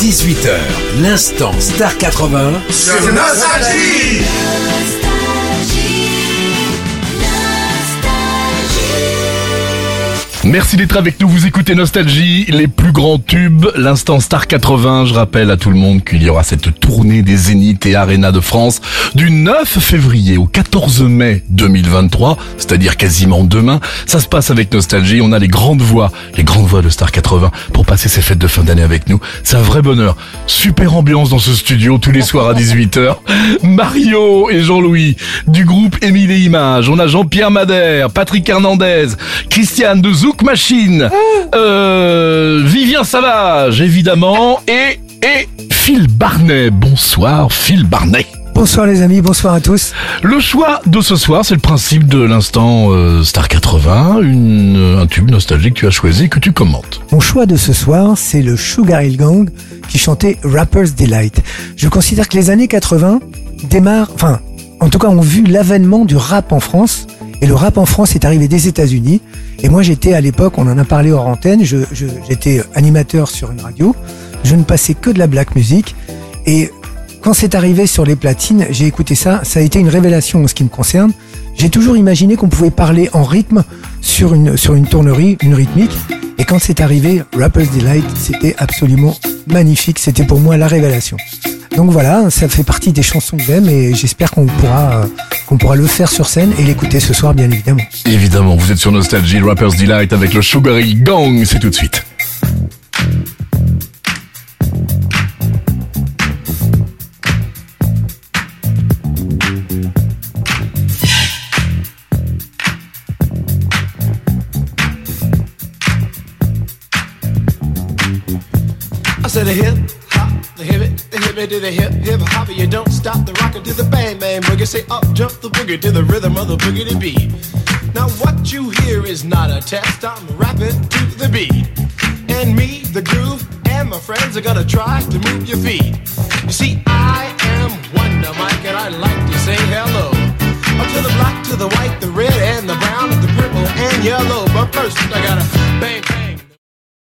18h, l'instant Star 80 sur Nostalgie. Merci d'être avec nous, vous écoutez Nostalgie, les plus grands tubes, l'instant Star 80. Je rappelle à tout le monde qu'il y aura cette tournée des Zénith et Arena de France du 9 février au 14 mai 2023, c'est-à-dire quasiment demain. Ça se passe avec Nostalgie, on a les grandes voix, les grandes voix de Star 80 pour passer ces fêtes de fin d'année avec nous. C'est un vrai bonheur. Super ambiance dans ce studio tous les soirs à 18h. Mario et Jean-Louis du groupe Émile et Images. On a Jean-Pierre Madère, Patrick Hernandez, Christiane de Zouk Machine, euh, Vivien Savage évidemment et et Phil Barnet. Bonsoir Phil Barnet. Bonsoir les amis, bonsoir à tous. Le choix de ce soir, c'est le principe de l'instant euh, Star 80, une, un tube nostalgique que tu as choisi que tu commentes. Mon choix de ce soir, c'est le Sugar Hill Gang qui chantait Rapper's Delight. Je considère que les années 80 démarrent, enfin, en tout cas, ont vu l'avènement du rap en France. Et le rap en France est arrivé des États-Unis. Et moi, j'étais à l'époque, on en a parlé hors antenne, je, je- j'étais animateur sur une radio. Je ne passais que de la black music. Et quand c'est arrivé sur les platines, j'ai écouté ça. Ça a été une révélation en ce qui me concerne. J'ai toujours imaginé qu'on pouvait parler en rythme sur une, sur une tournerie, une rythmique. Et quand c'est arrivé, Rapper's Delight, c'était absolument magnifique. C'était pour moi la révélation. Donc voilà, ça fait partie des chansons que j'aime et j'espère qu'on pourra, euh, qu'on pourra le faire sur scène et l'écouter ce soir, bien évidemment. Évidemment, vous êtes sur Nostalgie, Rapper's Delight avec le Sugar Gang, c'est tout de suite. I said a hip hop, the hip the hip it to the hip hip hop. You don't stop the rocker to the bang bang boogie. Say up jump the boogie to the rhythm of the boogie to beat. Now what you hear is not a test. I'm rapping to the beat, and me, the groove, and my friends are gonna try to move your feet. You see, I am Wonder Mike, and I like to say hello. Up to the black, to the white, the red, and the brown, the purple and yellow. But first, I gotta.